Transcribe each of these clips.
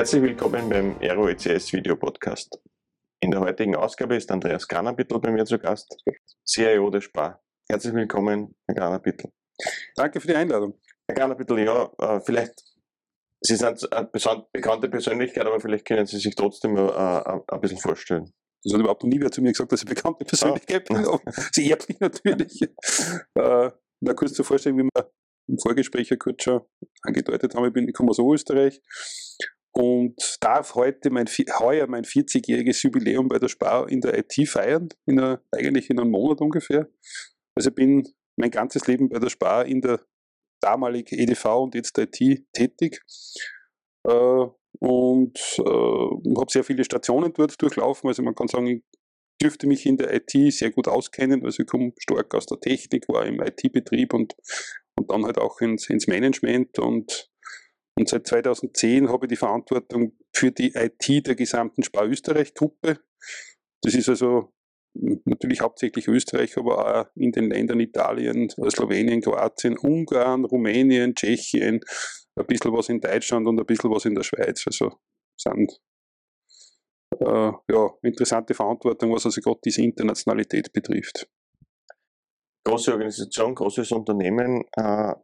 Herzlich willkommen beim Aero ECS Video Podcast. In der heutigen Ausgabe ist Andreas Granabittel bei mir zu Gast, CIO der Spar. Herzlich willkommen, Herr Granabittel. Danke für die Einladung. Herr Granabittel, ja, äh, vielleicht, Sie sind eine bekannte Persönlichkeit, aber vielleicht können Sie sich trotzdem äh, ein bisschen vorstellen. Das hat überhaupt nie wer zu mir gesagt, dass ich bekannte Persönlichkeit bin. Ah. Sie ehrt mich natürlich. äh, na, kurz zur Vorstellung, wie wir im Vorgespräch ja kurz schon angedeutet haben, ich, bin, ich komme aus Österreich und darf heute mein, heuer mein 40-jähriges Jubiläum bei der Spar in der IT feiern, in einer, eigentlich in einem Monat ungefähr. Also ich bin mein ganzes Leben bei der Spar in der damaligen EDV und jetzt IT tätig. Äh, und äh, habe sehr viele Stationen dort durchlaufen. Also man kann sagen, ich dürfte mich in der IT sehr gut auskennen. Also ich komme stark aus der Technik, war im IT-Betrieb und, und dann halt auch ins, ins Management und und seit 2010 habe ich die Verantwortung für die IT der gesamten Spar Österreich-Gruppe. Das ist also natürlich hauptsächlich Österreich, aber auch in den Ländern Italien, Slowenien, Kroatien, Ungarn, Rumänien, Tschechien, ein bisschen was in Deutschland und ein bisschen was in der Schweiz. Also sind äh, ja, interessante Verantwortung, was also gerade diese Internationalität betrifft. Große Organisation, großes Unternehmen. Äh,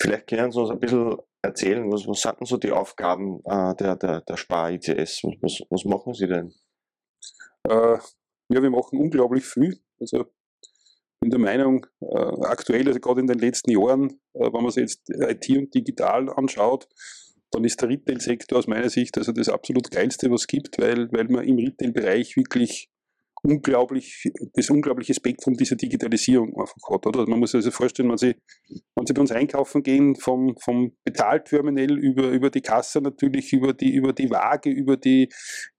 vielleicht können Sie uns ein bisschen erzählen, was, was sind denn so die Aufgaben äh, der, der, der Spar-ICS? Was, was machen Sie denn? Äh, ja, wir machen unglaublich viel. Also bin der Meinung, äh, aktuell, also gerade in den letzten Jahren, äh, wenn man sich jetzt IT und digital anschaut, dann ist der Retail-Sektor aus meiner Sicht also das absolut geilste, was es gibt, weil, weil man im Retail-Bereich wirklich unglaublich, das unglaubliche Spektrum dieser Digitalisierung einfach hat. Oder? Man muss sich also vorstellen, wenn Sie, wenn Sie bei uns einkaufen gehen, vom, vom Bezahlterminal über, über die Kasse natürlich, über die, über die Waage, über die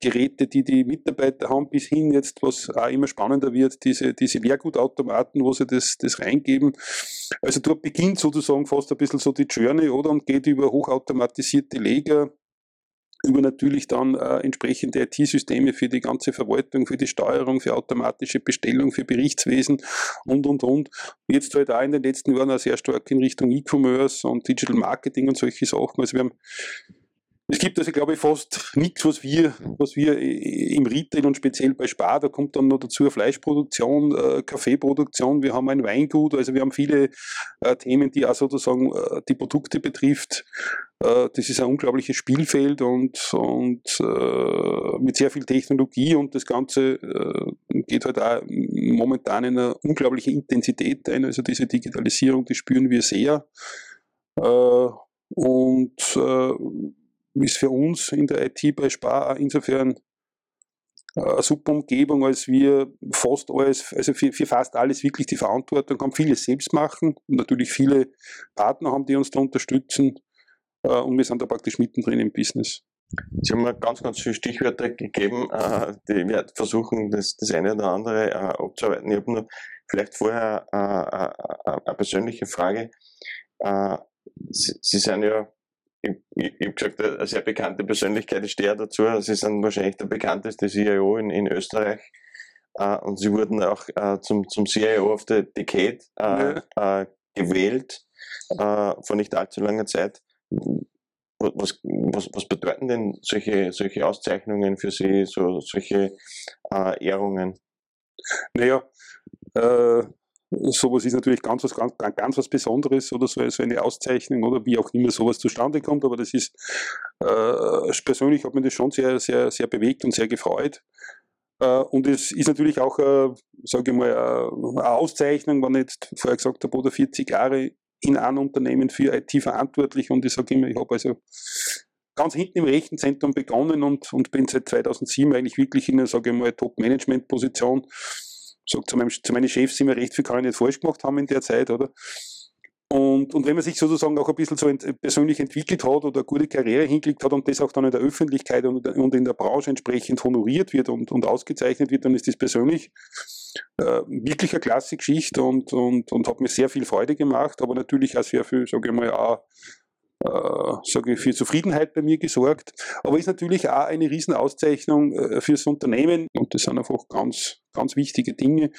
Geräte, die die Mitarbeiter haben, bis hin jetzt, was auch immer spannender wird, diese, diese Leergutautomaten, wo Sie das, das reingeben. Also dort beginnt sozusagen fast ein bisschen so die Journey, oder? Und geht über hochautomatisierte Leger, über natürlich dann äh, entsprechende IT-Systeme für die ganze Verwaltung, für die Steuerung, für automatische Bestellung, für Berichtswesen und, und, und. Jetzt halt auch in den letzten Jahren auch sehr stark in Richtung E-Commerce und Digital Marketing und solche Sachen. Also wir haben es gibt also, glaube ich, fast nichts, was wir, was wir im Retail und speziell bei Spar, da kommt dann noch dazu Fleischproduktion, äh, Kaffeeproduktion, wir haben ein Weingut, also wir haben viele äh, Themen, die auch sozusagen äh, die Produkte betrifft. Äh, das ist ein unglaubliches Spielfeld und, und mit sehr viel Technologie und das Ganze geht halt auch momentan in eine unglaubliche Intensität ein. Also diese Digitalisierung, die spüren wir sehr. und ist für uns in der IT bei Spar insofern äh, eine super Umgebung, als wir fast alles, also für, für, fast alles wirklich die Verantwortung haben, vieles selbst machen und natürlich viele Partner haben, die uns da unterstützen äh, und wir sind da praktisch mittendrin im Business. Sie haben mir ganz, ganz viele Stichwörter gegeben, äh, die wir versuchen, das, das eine oder andere abzuarbeiten. Ich habe nur vielleicht vorher eine persönliche Frage. Sie, Sie sind ja ich, ich, ich habe gesagt, eine sehr bekannte Persönlichkeit, ich stehe dazu. Sie sind wahrscheinlich der bekannteste CIO in, in Österreich. Uh, und sie wurden auch uh, zum, zum CIO of the Decade ja. gewählt vor nicht allzu langer Zeit. Was, was, was bedeuten denn solche, solche Auszeichnungen für Sie, so, solche Ehrungen? Naja, äh, sowas ist natürlich ganz was, ganz, ganz was Besonderes oder so, so eine Auszeichnung oder wie auch immer sowas zustande kommt, aber das ist, äh, persönlich hat mich das schon sehr, sehr, sehr bewegt und sehr gefreut. Äh, und es ist natürlich auch, äh, sage ich mal, äh, eine Auszeichnung, wenn ich jetzt vorher gesagt habe, oder 40 Jahre in einem Unternehmen für IT verantwortlich und ich sage immer, ich habe also ganz hinten im Rechenzentrum begonnen und, und bin seit 2007 eigentlich wirklich in einer, sage ich mal, Top-Management-Position sagt zu, meinem, zu meinen Chefs immer recht viel kann ich nicht falsch gemacht haben in der Zeit, oder? Und, und wenn man sich sozusagen auch ein bisschen so ent, persönlich entwickelt hat oder eine gute Karriere hingelegt hat und das auch dann in der Öffentlichkeit und, und in der Branche entsprechend honoriert wird und, und ausgezeichnet wird, dann ist das persönlich äh, wirklich eine klasse Geschichte und, und, und hat mir sehr viel Freude gemacht, aber natürlich auch sehr viel, sage ich mal, auch äh, sage ich, für Zufriedenheit bei mir gesorgt. Aber ist natürlich auch eine Riesenauszeichnung äh, fürs Unternehmen und das sind einfach ganz, ganz wichtige Dinge,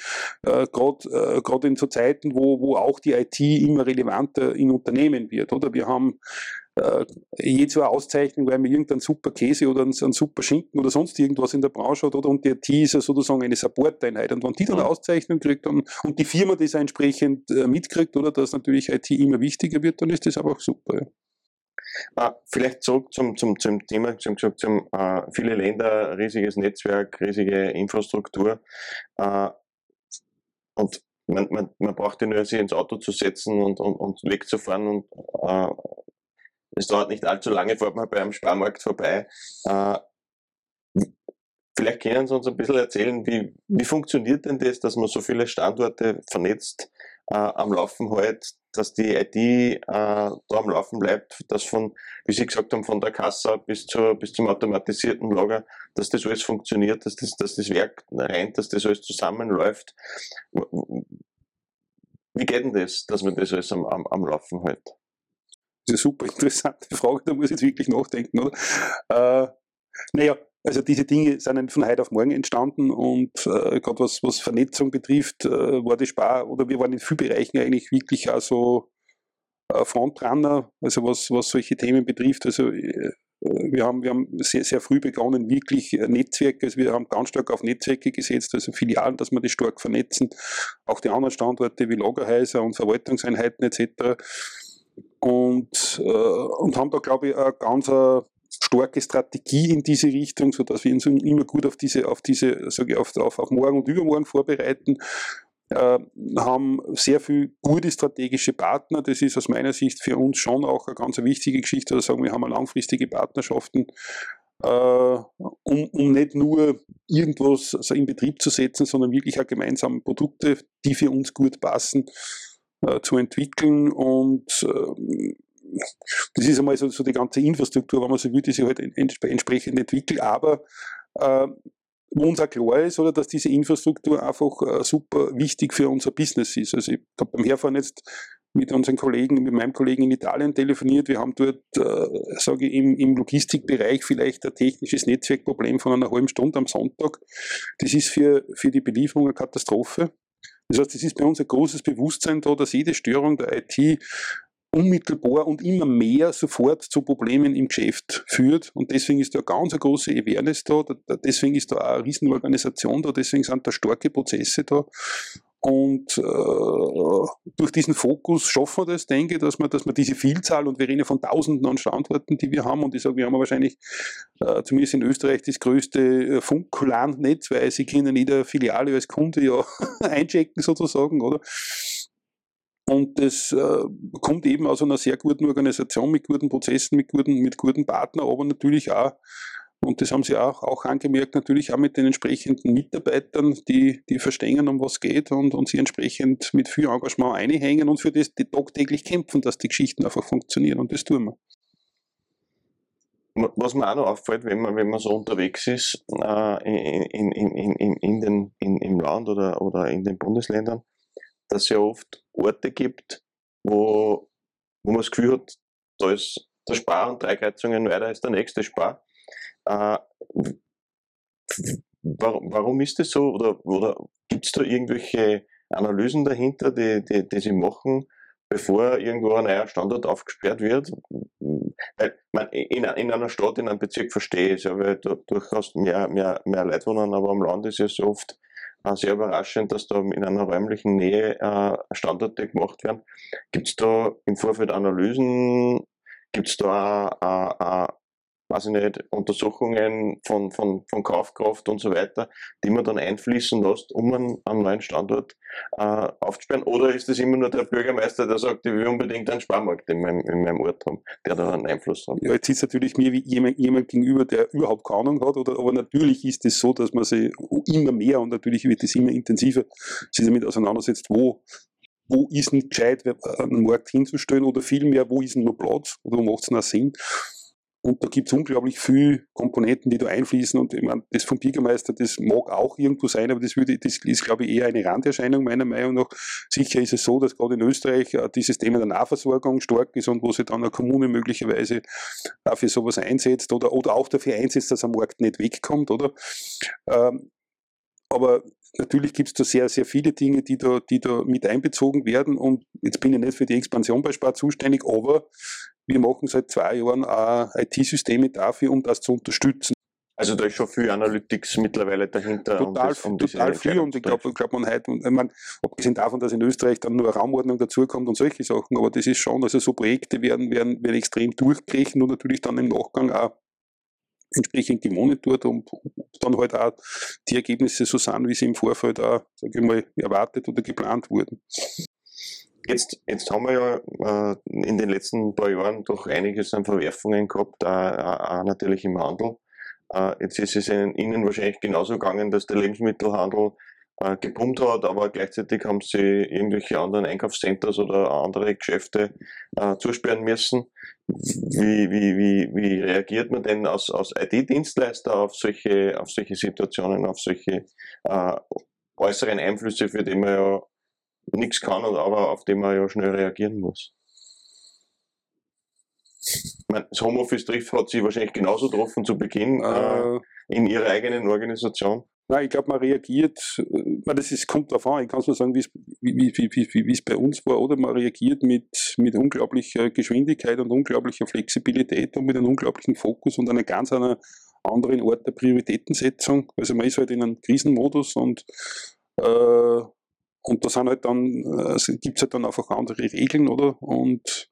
äh, gerade äh, in so Zeiten, wo, wo auch die IT immer relevanter in Unternehmen wird. Oder wir haben äh, je zur Auszeichnung, weil man irgendeinen super Käse oder einen, einen, super Schinken oder sonst irgendwas in der Branche hat, oder? Und die IT ist ja sozusagen eine Supporteinheit. Und wenn die dann eine Auszeichnung kriegt und, und die Firma das entsprechend äh, mitkriegt, oder, dass natürlich IT immer wichtiger wird, dann ist das einfach super. Ja. Uh, vielleicht zurück zum, zum, zum Thema, zum, zum, zum uh, viele Länder, riesiges Netzwerk, riesige Infrastruktur. Uh, und man, man, man braucht ja nur sich ins Auto zu setzen und, und, und wegzufahren und es dauert nicht allzu lange, fährt man bei einem Sparmarkt vorbei. Äh, vielleicht können Sie uns ein bisschen erzählen, wie, wie funktioniert denn das, dass man so viele Standorte vernetzt äh, am Laufen hält, dass die IT äh, da am Laufen bleibt, dass von, wie Sie gesagt haben, von der Kasse bis, zur, bis zum automatisierten Lager, dass das alles funktioniert, dass das, dass das Werk rennt, dass das alles zusammenläuft. Wie geht denn das, dass man das alles am, am, am Laufen hält? Das ist eine super interessante Frage, da muss ich jetzt wirklich nachdenken, oder? Äh, naja, also diese Dinge sind von heute auf morgen entstanden und äh, gerade was, was Vernetzung betrifft, äh, war die Spar, oder wir waren in vielen Bereichen eigentlich wirklich auch so äh, Frontrunner, also was, was solche Themen betrifft. Also äh, wir haben, wir haben sehr, sehr früh begonnen, wirklich äh, Netzwerke, also wir haben ganz stark auf Netzwerke gesetzt, also Filialen, dass wir die stark vernetzen, auch die anderen Standorte wie Lagerhäuser und Verwaltungseinheiten etc und, äh, und haben da, glaube ich, eine ganz äh, starke Strategie in diese Richtung, sodass wir uns immer gut auf diese, auf diese, sage ich, auf, auf, auf morgen und übermorgen vorbereiten. Äh, haben sehr viele gute strategische Partner. Das ist aus meiner Sicht für uns schon auch eine ganz wichtige Geschichte. Also sagen wir haben langfristige Partnerschaften, äh, um, um nicht nur irgendwas in Betrieb zu setzen, sondern wirklich auch gemeinsame Produkte, die für uns gut passen, äh, zu entwickeln und das ist einmal so, so, die ganze Infrastruktur, wenn man so will, die sich halt entsprechend entwickelt, aber äh, wo uns auch klar ist, oder, dass diese Infrastruktur einfach äh, super wichtig für unser Business ist. Also ich habe beim Herfahren jetzt mit unseren Kollegen, mit meinem Kollegen in Italien telefoniert. Wir haben dort, äh, sage ich, im, im Logistikbereich vielleicht ein technisches Netzwerkproblem von einer halben Stunde am Sonntag. Das ist für, für die Belieferung eine Katastrophe. Das heißt, es ist bei uns ein großes Bewusstsein da, dass jede Störung der IT unmittelbar und immer mehr sofort zu Problemen im Geschäft führt. Und deswegen ist da eine ganz große Awareness da, deswegen ist da auch eine Riesenorganisation da, deswegen sind da starke Prozesse da. Und äh, durch diesen Fokus schaffen wir das, denke ich, dass wir, dass wir diese Vielzahl, und wir reden von Tausenden an Standorten, die wir haben, und ich sage, wir haben wahrscheinlich äh, zumindest in Österreich das größte äh, Funklandnetz, weil sie können jeder Filiale als Kunde ja einchecken sozusagen, oder? Und das äh, kommt eben aus einer sehr guten Organisation mit guten Prozessen, mit guten, mit guten Partnern, aber natürlich auch und das haben sie auch, auch angemerkt, natürlich auch mit den entsprechenden Mitarbeitern, die, die verstehen, um was geht und, und sie entsprechend mit viel Engagement einhängen und für das die tagtäglich kämpfen, dass die Geschichten einfach funktionieren. Und das tun wir. Was mir auch noch auffällt, wenn man, wenn man so unterwegs ist äh, in, in, in, in, den, in, im Land oder, oder in den Bundesländern, dass es ja oft Orte gibt, wo, wo man das Gefühl hat, da ist der Spar und drei Kreuzungen weiter ist der nächste Spar. Äh, warum, warum ist das so? Oder, oder gibt es da irgendwelche Analysen dahinter, die, die, die Sie machen, bevor irgendwo ein neuer Standort aufgesperrt wird? Weil, man, in, in einer Stadt, in einem Bezirk verstehe ich es ja, weil da durchaus mehr, mehr, mehr Leute wohnen, aber am Land ist ja so oft sehr überraschend, dass da in einer räumlichen Nähe äh, Standorte gemacht werden. Gibt es da im Vorfeld Analysen? Gibt es da äh, äh, weiß ich nicht, Untersuchungen von, von, von Kaufkraft und so weiter, die man dann einfließen lässt, um einen, einen neuen Standort äh, aufzusperren? Oder ist es immer nur der Bürgermeister, der sagt, ich will unbedingt einen Sparmarkt in meinem, in meinem Ort haben, der da einen Einfluss hat? Ja, jetzt ist natürlich mir wie jemand, jemand gegenüber, der überhaupt keine Ahnung hat, oder, aber natürlich ist es so, dass man sich immer mehr und natürlich wird es immer intensiver sich damit auseinandersetzt, wo wo ist nicht gescheit, einen Markt hinzustellen oder vielmehr, wo ist noch Platz oder wo macht es noch Sinn? Und da gibt es unglaublich viele Komponenten, die da einfließen. Und ich meine, das vom Bürgermeister, das mag auch irgendwo sein, aber das, würde, das ist, glaube ich, eher eine Randerscheinung meiner Meinung nach. Sicher ist es so, dass gerade in Österreich äh, dieses Thema der Nahversorgung stark ist und wo sich dann eine Kommune möglicherweise dafür sowas einsetzt oder, oder auch dafür einsetzt, dass am Markt nicht wegkommt, oder? Ähm, aber natürlich gibt es da sehr, sehr viele Dinge, die da, die da mit einbezogen werden. Und jetzt bin ich nicht für die Expansion bei Spar zuständig, aber wir machen seit zwei Jahren auch IT-Systeme dafür, um das zu unterstützen. Also da ist schon viel Analytics mittlerweile dahinter. Total, um das, um total viel und ich glaube, glaub man heute, ich meine, abgesehen davon, dass in Österreich dann nur Raumordnung dazukommt und solche Sachen, aber das ist schon, also so Projekte werden, werden, werden extrem durchgekriegt und natürlich dann im Nachgang auch entsprechend gemonitort und dann halt auch die Ergebnisse so sind, wie sie im Vorfeld auch, sage ich mal, erwartet oder geplant wurden. Jetzt, jetzt haben wir ja äh, in den letzten paar Jahren doch einiges an Verwerfungen gehabt, auch, auch natürlich im Handel. Äh, jetzt ist es Ihnen wahrscheinlich genauso gegangen, dass der Lebensmittelhandel äh, gepumpt hat, aber gleichzeitig haben Sie irgendwelche anderen Einkaufscenters oder andere Geschäfte äh, zusperren müssen. Wie, wie, wie, wie reagiert man denn als, als IT-Dienstleister auf solche, auf solche Situationen, auf solche äh, äußeren Einflüsse, für die man ja nichts kann, aber auf die man ja schnell reagieren muss? das Homeoffice trifft hat sie wahrscheinlich genauso getroffen zu Beginn äh, äh, in ihrer eigenen Organisation. Nein, ich glaube, man reagiert, äh, das ist, kommt darauf an, ich kann es nur sagen, wie, wie, wie, wie es bei uns war, oder man reagiert mit, mit unglaublicher Geschwindigkeit und unglaublicher Flexibilität und mit einem unglaublichen Fokus und einer ganz einer anderen Art der Prioritätensetzung. Also man ist halt in einem Krisenmodus und äh, und da sind halt dann, äh, gibt es halt dann einfach andere Regeln, oder? Und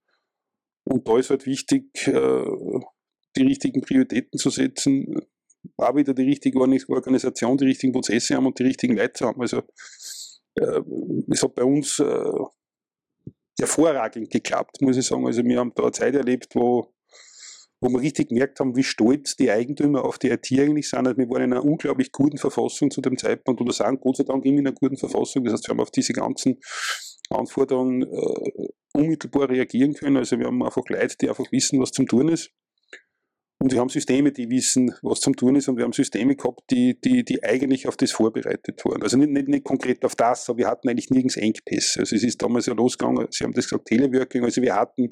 und da ist halt wichtig, äh, die richtigen Prioritäten zu setzen, auch wieder die richtige Organisation, die richtigen Prozesse haben und die richtigen Leute haben. Also äh, es hat bei uns äh, hervorragend geklappt, muss ich sagen. Also wir haben da eine Zeit erlebt, wo, wo wir richtig gemerkt haben, wie stolz die Eigentümer auf die IT eigentlich sind. Also wir waren in einer unglaublich guten Verfassung zu dem Zeitpunkt oder sagen Gott sei Dank immer in einer guten Verfassung. Das heißt, wir haben auf diese ganzen Anforderungen äh, unmittelbar reagieren können. Also wir haben einfach Leute, die einfach wissen, was zum tun ist. Und wir haben Systeme, die wissen, was zum tun ist, und wir haben Systeme gehabt, die, die, die eigentlich auf das vorbereitet waren. Also nicht, nicht, nicht konkret auf das, aber wir hatten eigentlich nirgends Engpässe. Also es ist damals ja losgegangen, Sie haben das gesagt, Teleworking, also wir hatten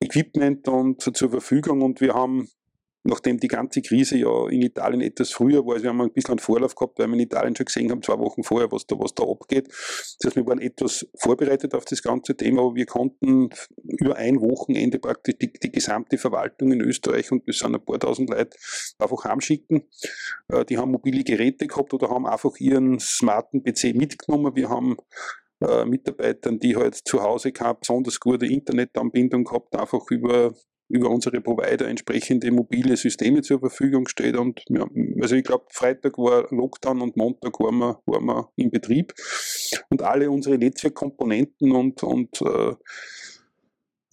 Equipment und zur Verfügung und wir haben nachdem die ganze Krise ja in Italien etwas früher war, also wir haben ein bisschen einen Vorlauf gehabt, weil wir in Italien schon gesehen haben, zwei Wochen vorher, was da, was da abgeht. Das heißt, wir waren etwas vorbereitet auf das ganze Thema, aber wir konnten über ein Wochenende praktisch die, die gesamte Verwaltung in Österreich und das sind ein paar tausend Leute einfach heimschicken. Äh, die haben mobile Geräte gehabt oder haben einfach ihren smarten PC mitgenommen. Wir haben äh, Mitarbeitern, die halt zu Hause keine besonders gute Internetanbindung gehabt, einfach über über unsere Provider entsprechende mobile Systeme zur Verfügung gestellt. Und ja, also ich glaube, Freitag war Lockdown und Montag waren wir, waren wir in Betrieb. Und alle unsere Netzwerkkomponenten und, und äh,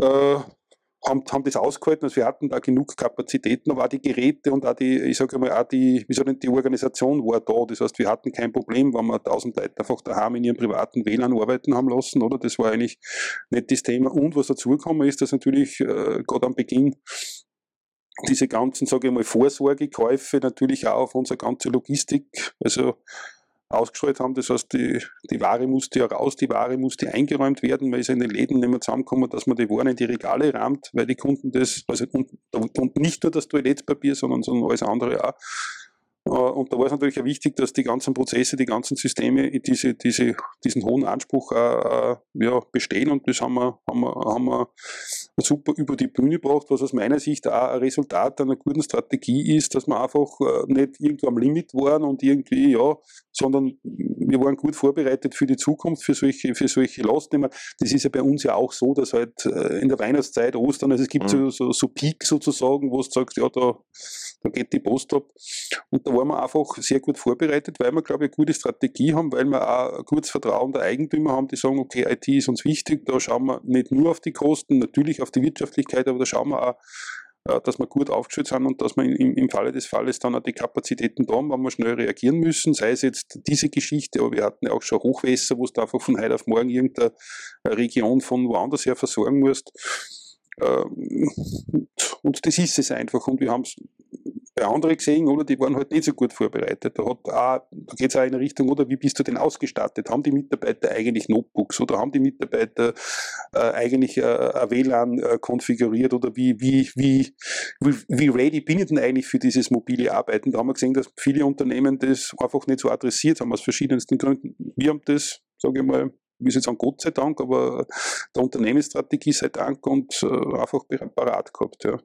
äh, haben, haben das ausgehalten, also wir hatten da genug Kapazitäten, aber auch die Geräte und auch die, ich sage mal, auch die, wie soll denn, die Organisation war da. Das heißt, wir hatten kein Problem, wenn wir tausend Leute einfach daheim in ihrem privaten WLAN arbeiten haben lassen, oder? Das war eigentlich nicht das Thema. Und was dazugekommen ist, dass natürlich äh, gerade am Beginn diese ganzen, sage ich mal, Vorsorgekäufe natürlich auch auf unsere ganze Logistik, also ausgestrahlt haben. Das heißt, die, die Ware musste ja raus, die Ware musste eingeräumt werden, weil es in den Läden nicht mehr zusammenkommen, dass man die Waren in die Regale rahmt, weil die Kunden das, also und, und nicht nur das Toilettpapier, sondern, sondern alles andere auch. Äh, und da war es natürlich auch wichtig, dass die ganzen Prozesse, die ganzen Systeme diese, diese, diesen hohen Anspruch äh, ja, bestehen und das haben wir, haben, wir, haben wir super über die Bühne gebracht, was aus meiner Sicht auch ein Resultat einer guten Strategie ist, dass wir einfach äh, nicht irgendwo am Limit waren und irgendwie, ja, sondern wir waren gut vorbereitet für die Zukunft, für solche, für solche Lastnehmer. Das ist ja bei uns ja auch so, dass halt in der Weihnachtszeit, Ostern, also es gibt mhm. so, so, so Peak sozusagen, wo du sagst, ja, da, da geht die Post ab. Und da waren wir einfach sehr gut vorbereitet, weil wir, glaube ich, eine gute Strategie haben, weil wir auch ein gutes Vertrauen der Eigentümer haben, die sagen, okay, IT ist uns wichtig, da schauen wir nicht nur auf die Kosten, natürlich auf die Wirtschaftlichkeit, aber da schauen wir auch, äh, dass wir gut aufgestellt sind und dass wir im, im Falle des Falles dann auch die Kapazitäten da haben, wenn wir schnell reagieren müssen, sei es jetzt diese Geschichte, aber wir hatten ja auch schon Hochwässer, wo du einfach von heute auf morgen irgendeine Region von woanders her versorgen musst. Ähm, und das ist es einfach. Und wir haben es bei anderen gesehen, oder die waren halt nicht so gut vorbereitet. Da, da geht es auch in eine Richtung, oder wie bist du denn ausgestattet? Haben die Mitarbeiter eigentlich Notebooks oder haben die Mitarbeiter äh, eigentlich äh, ein WLAN äh, konfiguriert oder wie, wie, wie, wie, wie ready bin ich denn eigentlich für dieses mobile Arbeiten? Da haben wir gesehen, dass viele Unternehmen das einfach nicht so adressiert haben aus verschiedensten Gründen. Wir haben das, sage ich mal, ich will jetzt sagen Gott sei Dank, aber der Unternehmensstrategie sei Dank und äh, einfach parat gehabt, ja.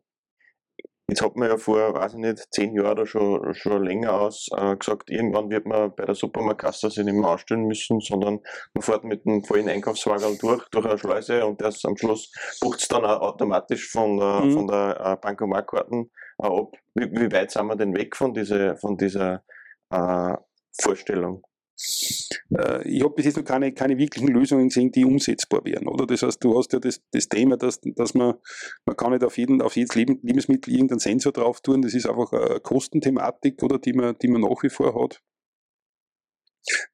Jetzt hat man ja vor, weiß ich nicht, zehn Jahren oder schon, schon länger aus äh, gesagt, irgendwann wird man bei der Supermarktkasse sich nicht mehr ausstellen müssen, sondern man fährt mit einem vollen Einkaufswagen durch, durch eine Schleuse und das am Schluss bucht es dann auch automatisch von, äh, mhm. von der äh, Bankomatkarten äh, ab. Wie, wie, weit sind wir denn weg von, diese, von dieser äh, Vorstellung? Äh, ich habe bis jetzt noch keine, keine wirklichen Lösungen gesehen, die umsetzbar wären. Oder? Das heißt, du hast ja das, das Thema, dass, dass man, man kann nicht auf, jeden, auf jedes Lebensmittel irgendeinen Sensor drauf tun. Das ist einfach eine Kostenthematik, oder, die, man, die man nach wie vor hat.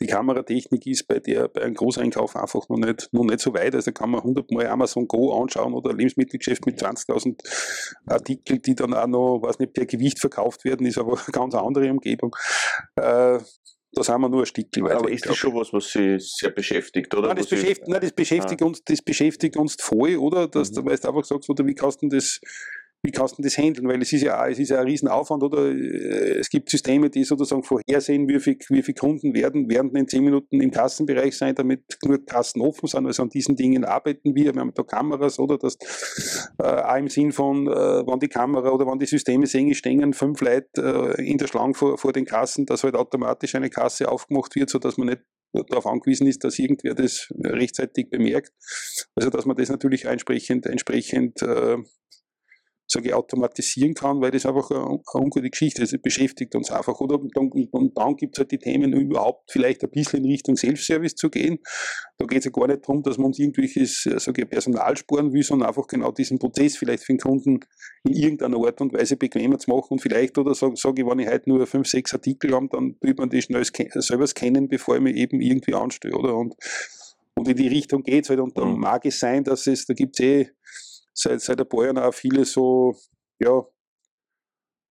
Die Kameratechnik ist bei der bei einem Großeinkauf einfach noch nicht, noch nicht so weit. Also kann man 100 Mal Amazon Go anschauen oder ein Lebensmittelgeschäft mit 20.000 Artikeln, die dann auch noch, weiß nicht, per Gewicht verkauft werden, ist aber eine ganz andere Umgebung. Äh, da sind wir nur ein Stückchen weiter. Aber ist das schon was, was Sie sehr beschäftigt, oder? Nein, das, beschäftigt, nein, das beschäftigt, ah. uns, das beschäftigt uns voll, oder? Dass, mhm. Du einfach sagst, oder wie kannst du das wie kannst du das handeln? Weil es ist ja, es ist ja ein Riesenaufwand, oder? Es gibt Systeme, die sozusagen vorhersehen, wie viele wie viel Kunden werden, werden in zehn Minuten im Kassenbereich sein, damit nur Kassen offen sind. Also an diesen Dingen arbeiten wir. Wir haben da Kameras, oder? Das, äh, auch im Sinn von, äh, wann die Kamera oder wann die Systeme sehen, stehen fünf Leute äh, in der Schlange vor, vor den Kassen, dass halt automatisch eine Kasse aufgemacht wird, sodass man nicht darauf angewiesen ist, dass irgendwer das rechtzeitig bemerkt. Also dass man das natürlich entsprechend, entsprechend äh, sage ich, automatisieren kann, weil das einfach eine, eine ungute Geschichte ist. Es beschäftigt uns einfach. Oder? Und dann, und dann gibt es halt die Themen, überhaupt vielleicht ein bisschen in Richtung Self-Service zu gehen. Da geht es ja gar nicht darum, dass man uns irgendwelches sage ich, Personal sparen will, sondern einfach genau diesen Prozess vielleicht für den Kunden in irgendeiner Art und Weise bequemer zu machen. Und vielleicht, oder sage sag ich, wenn ich heute nur fünf, sechs Artikel habe, dann will man die schnell selber scannen, bevor ich mich eben irgendwie anstelle. Oder? Und, und in die Richtung geht es halt. Und dann mhm. mag es sein, dass es, da gibt es eh seit, seit ein paar Jahren auch viele so, ja,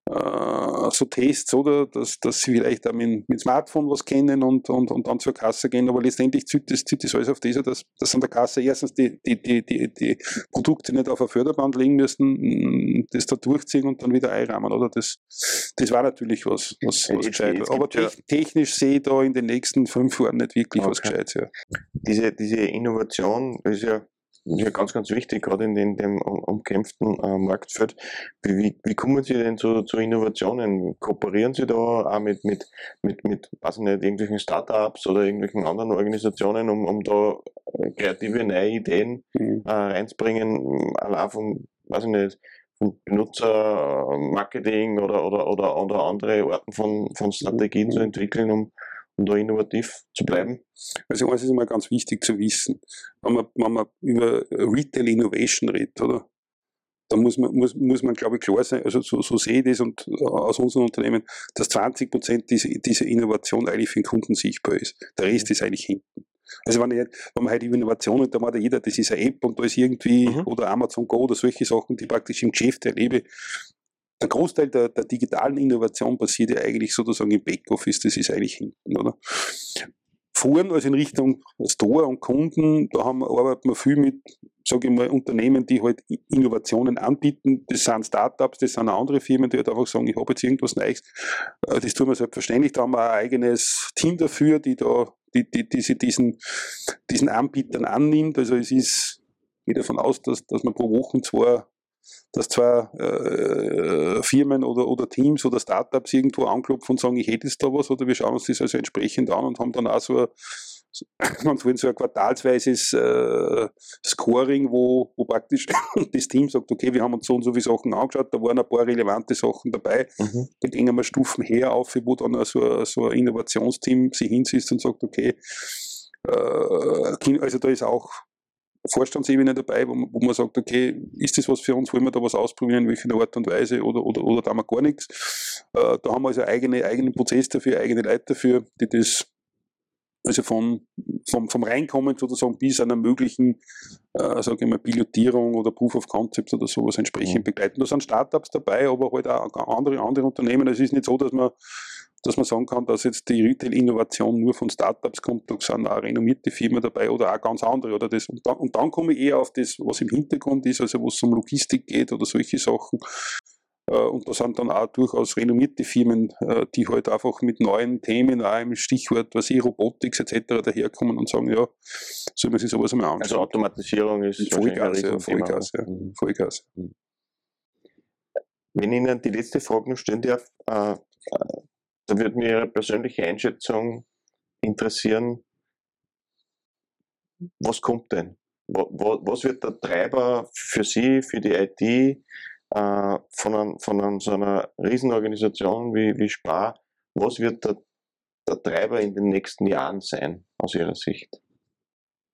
äh, so Tests, oder? Dass, dass sie vielleicht auch mit, mit Smartphone was kennen und, und, und dann zur Kasse gehen, aber letztendlich zieht das, zieht das alles auf dieser, dass, dass an der Kasse erstens die, die, die, die, die Produkte nicht auf ein Förderband legen müssen, mm, das da durchziehen und dann wieder einrahmen, oder? Das, das war natürlich was, was, was gescheit. Aber te technisch sehe ich da in den nächsten fünf Jahren nicht wirklich okay. was gescheit. Ja. Diese, diese Innovation ist ja ja ganz, ganz wichtig, gerade in, in dem umkämpften äh, Marktfeld. Wie, wie, kommen Sie denn zu, zu Innovationen? Kooperieren Sie da auch mit, mit, mit, mit weiß nicht, irgendwelchen Startups oder irgendwelchen anderen Organisationen, um, um da äh, kreative neue Ideen mhm. äh, reinzubringen, allein vom, weiß ich nicht, von Benutzermarketing oder, oder, oder, oder andere Arten von, von Strategien mhm. zu entwickeln, um da innovativ zu bleiben? Also eins ist immer ganz wichtig zu wissen, wenn man, wenn man über Retail Innovation redet, oder? Da muss man, muss, muss man, glaube ich, klar sein, also so, so sehe ich das und äh, aus unserem Unternehmen, dass 20 Prozent dieser, dieser Innovation eigentlich für den Kunden sichtbar ist. Der Rest mhm. ist eigentlich hinten. Also wenn, ich, wenn man halt über Innovationen, da macht ja jeder, das ist eine App und da ist irgendwie, mhm. oder Amazon Go oder solche Sachen, die praktisch im Geschäft erlebe, der Großteil der, der, digitalen Innovation passiert ja eigentlich sozusagen im Backoffice, das ist eigentlich hinten, oder? Fuhren, also in Richtung Store und Kunden, da haben, arbeiten wir viel mit, sage ich mal, Unternehmen, die halt Innovationen anbieten. Das sind Startups, das sind andere Firmen, die halt einfach sagen, ich habe jetzt irgendwas Neues. Äh, das tun wir selbstverständlich. Da haben wir ein eigenes Team dafür, die da, die, die, die sich diesen, diesen Anbietern annimmt. Also es ist, ich gehe davon aus, dass, dass man pro Woche zwei dass zwar äh, Firmen oder, oder Teams oder Startups irgendwo anklopfen und sagen, ich hätte jetzt da was, oder wir schauen uns das also entsprechend an und haben dann auch so ein, man so ein quartalsweises äh, Scoring, wo, wo praktisch das Team sagt, okay, wir haben uns so und so viele Sachen angeschaut, da waren ein paar relevante Sachen dabei, mhm. da gehen wir Stufen her auf, wo dann also so ein Innovationsteam sich hinsitzt und sagt, okay, äh, also da ist auch Vorstandsebene dabei, wo man, wo man sagt, okay, ist das was für uns, wollen wir da was ausprobieren, in welcher Art und Weise oder, oder, oder da haben wir gar nichts. Äh, da haben wir also eigene, eigenen Prozess dafür, eigene Leute dafür, die das also von, vom, vom Reinkommen sozusagen bis einer möglichen, äh, sage ich mal, Pilotierung oder Proof of Concept oder sowas entsprechend mhm. begleiten. Da sind Startups dabei, aber halt auch andere, andere Unternehmen. Es ist nicht so, dass man dass man sagen kann, dass jetzt die Retail-Innovation nur von Startups kommt, da sind auch renommierte Firmen dabei oder auch ganz andere. Oder das. Und, dann, und dann komme ich eher auf das, was im Hintergrund ist, also wo es um Logistik geht oder solche Sachen. Äh, und da sind dann auch durchaus renommierte Firmen, äh, die halt einfach mit neuen Themen, auch im Stichwort, was ich, Robotics etc. daherkommen und sagen, ja, soll man sich sowas einmal anschauen. Also Automatisierung ist Vollgas, ja, Vollgas, ja, mhm. Vollgas. Mhm. Wenn Ihnen die letzte Frage noch stellen darf, äh, würde mich Ihre persönliche Einschätzung interessieren. Was kommt denn? Was wird der Treiber für Sie, für die IT äh, von, ein, von einem, so einer Riesenorganisation wie, wie Spar? Was wird der, der Treiber in den nächsten Jahren sein, aus Ihrer Sicht?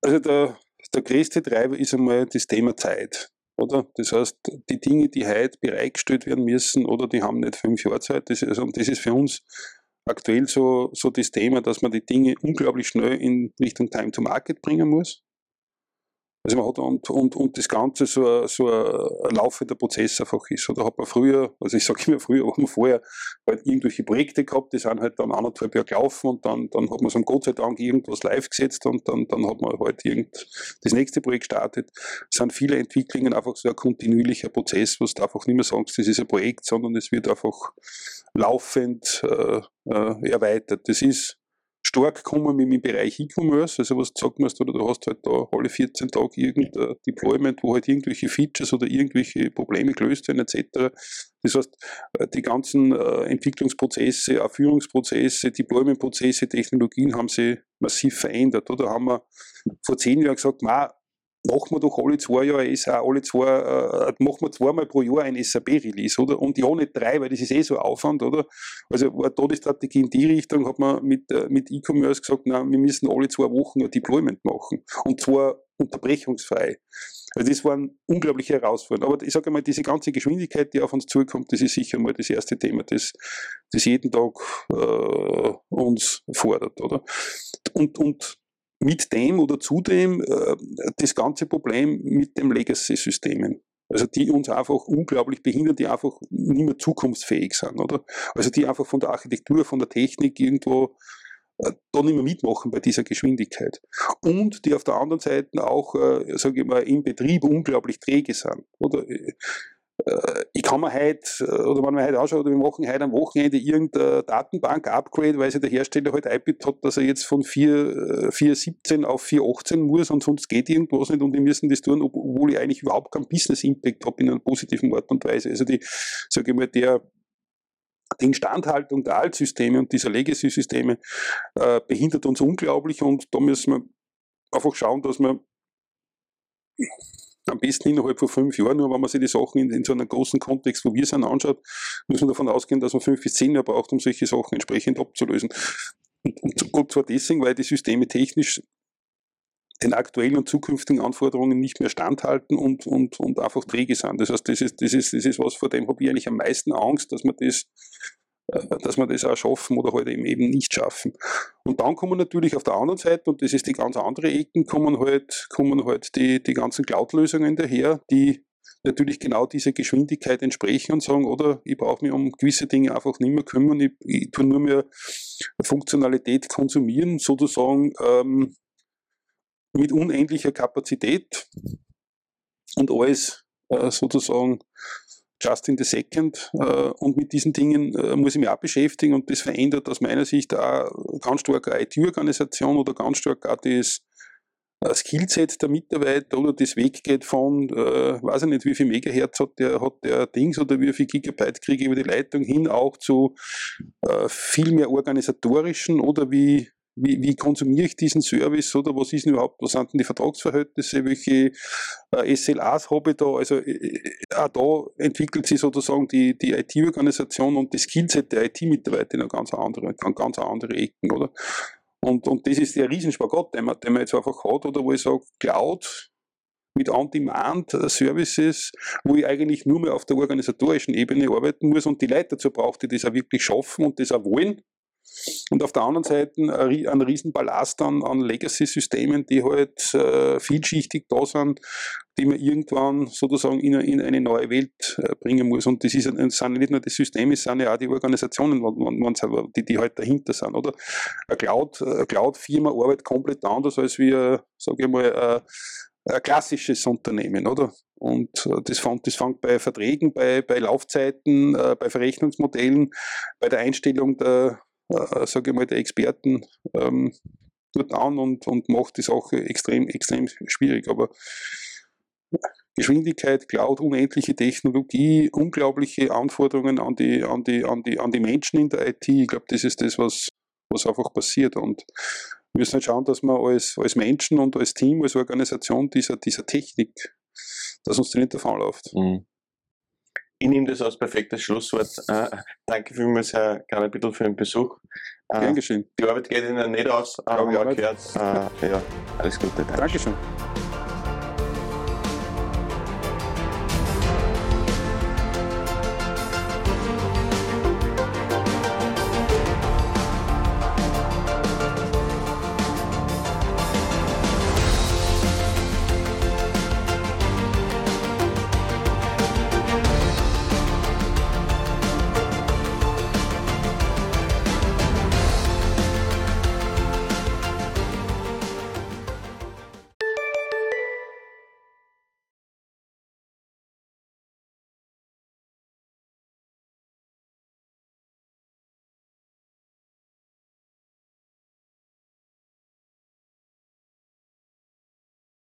Also der, der größte Treiber ist einmal das Thema Zeit. Oder? Das heißt, die Dinge, die heute bereitgestellt werden müssen, oder die haben nicht fünf Jahre Zeit. Das ist, also, das ist für uns aktuell so, so das Thema, dass man die Dinge unglaublich schnell in Richtung Time to Market bringen muss. Also man hat und, und, und das Ganze so, so ein laufender Prozess einfach ist. Oder hat man früher, also ich sage immer früher, hat man vorher halt irgendwelche Projekte gehabt, die sind halt dann anderthalb Jahre gelaufen und dann, dann hat man so Gott sei Dank irgendwas live gesetzt und dann, dann hat man halt irgend das nächste Projekt gestartet. Es sind viele Entwicklungen einfach so ein kontinuierlicher Prozess, wo du einfach nicht mehr sagst, das ist ein Projekt, sondern es wird einfach laufend äh, äh, erweitert. Das ist stark gekommen mit dem Bereich E-Commerce, also was du oder du hast halt da alle 14 Tage irgendein Deployment, wo halt irgendwelche Features oder irgendwelche Probleme gelöst werden etc. Das heißt, äh, die ganzen äh, Entwicklungsprozesse, Führungsprozesse, Deploymentprozesse, Technologien haben sich massiv verändert. Oder haben wir vor zehn Jahren gesagt, machen wir doch alle zwei Jahre, alle zwei, äh, machen wir zweimal pro Jahr ein SAP-Release, oder? Und ja nicht drei, weil das ist eh so Aufwand, oder? Also war da die Strategie in die Richtung, hat man mit, äh, mit E-Commerce gesagt, na, wir müssen alle zwei Wochen ein Deployment machen. Und zwar unterbrechungsfrei. Also das waren unglaubliche Herausforderungen. Aber ich sage einmal, diese ganze Geschwindigkeit, die auf uns zukommt, das ist sicher mal das erste Thema, das, das jeden Tag äh, uns fordert, oder? Und, und mit dem oder zudem äh, das ganze Problem mit den Legacy-Systemen. Also die uns einfach unglaublich behindern, die einfach nicht mehr zukunftsfähig sind, oder? Also die einfach von der Architektur, von der Technik irgendwo äh, da nicht mehr mitmachen bei dieser Geschwindigkeit. Und die auf der anderen Seite auch, äh, sage ich mal, im Betrieb unglaublich träge sind. Oder ich kann mir heute, äh, oder wenn man heute anschaut, wir machen heute am Wochenende irgendeine Datenbank-Upgrade, weil sich der Hersteller halt einbietet hat, dass er jetzt von 4.17 äh, auf 4.18 muss und sonst geht irgendwas nicht und die müssen das tun, obwohl ich eigentlich überhaupt keinen Business-Impact habe in einer positiven Art und Weise. Also die, sage ich mal, der, die Instandhaltung der Altsysteme und dieser Legacy-Systeme äh, behindert uns unglaublich und da müssen wir einfach schauen, dass wir am besten innerhalb von fünf Jahren, nur wenn man sich die Sachen in, in so einem großen Kontext, wo wir sind, anschaut, muss man davon ausgehen, dass man fünf bis zehn Jahre braucht, um solche Sachen entsprechend abzulösen. Und, und, zwar deswegen, weil die Systeme technisch den aktuellen und zukünftigen Anforderungen nicht mehr standhalten und, und, und einfach träge sind. Das heißt, das ist, das ist, das ist was, vor dem habe ich eigentlich am meisten Angst, dass man das dass wir das auch schaffen oder halt eben, eben nicht schaffen. Und dann kommen natürlich auf der anderen Seite, und das ist die ganz andere Ecken, kommen halt, kommen halt die, die ganzen Cloud-Lösungen daher, die natürlich genau dieser Geschwindigkeit entsprechen und sagen, oder ich brauche mich um gewisse Dinge einfach nicht mehr kümmern, ich, ich tue nur mehr Funktionalität konsumieren, sozusagen ähm, mit unendlicher Kapazität und alles äh, sozusagen just in the second. Äh, und mit diesen Dingen äh, muss ich mich auch beschäftigen und das verändert aus meiner Sicht auch ganz stark eine IT-Organisation oder ganz stark auch das äh, Skillset der Mitarbeiter oder das weggeht von, äh, weiß ich nicht, wie viel Megahertz hat der, hat der Dings oder wie viel Gigabyte kriege ich über die Leitung hin, auch zu äh, viel mehr organisatorischen oder wie wie, wie konsumiere ich diesen Service oder? Was ist denn überhaupt, was sind denn die Vertragsverhältnisse, welche äh, SLAs habe ich da, also äh, äh, auch da entwickelt sich sozusagen die, die IT-Organisation und das Skillset der IT-Mitarbeiter in eine ganz andere, ganz andere Ecken, oder? Und, und das ist der Riesenspagat, den man, den man jetzt einfach hat, oder? Wo ich sage, Cloud mit On-Demand-Services, wo ich eigentlich nur mehr auf der organisatorischen Ebene arbeiten muss und die Leute dazu brauche, die das auch wirklich schaffen und das auch wollen Und auf der anderen Seite ein Riesenballast an, an Legacy-Systemen, die halt äh, vielschichtig da sind, die man irgendwann sozusagen in, in eine neue Welt äh, bringen muss. Und das, ist, sind nicht nur die Systeme, es sind ja auch die Organisationen, die, die halt dahinter sind. Oder? Eine Cloud-Firma Cloud arbeitet komplett anders als wir, sage ich mal, äh, ein klassisches Unternehmen, oder? Und äh, das fängt, das fängt bei Verträgen, bei, bei Laufzeiten, äh, bei Verrechnungsmodellen, bei der Einstellung der, äh, sage ich mal, der Experten ähm, dort an und, und macht die Sache extrem, extrem schwierig. Aber Geschwindigkeit, Cloud, unendliche Technologie, unglaubliche Anforderungen an die, an die, an die, an die Menschen in der IT. Ich glaube, das ist das, was, was einfach passiert. Und wir müssen halt schauen, dass wir als, als Menschen und als Team, als Organisation dieser, dieser Technik, dass uns das nicht davonläuft. Mhm. Ich nehme das als perfektes Schlusswort. Äh, danke vielmals, Herr Garnabittel, für den Besuch. Äh, Gern geschehen. Die Arbeit geht Ihnen nicht aus, aber gehört. Äh, ja, alles Gute. Danke. Dankeschön.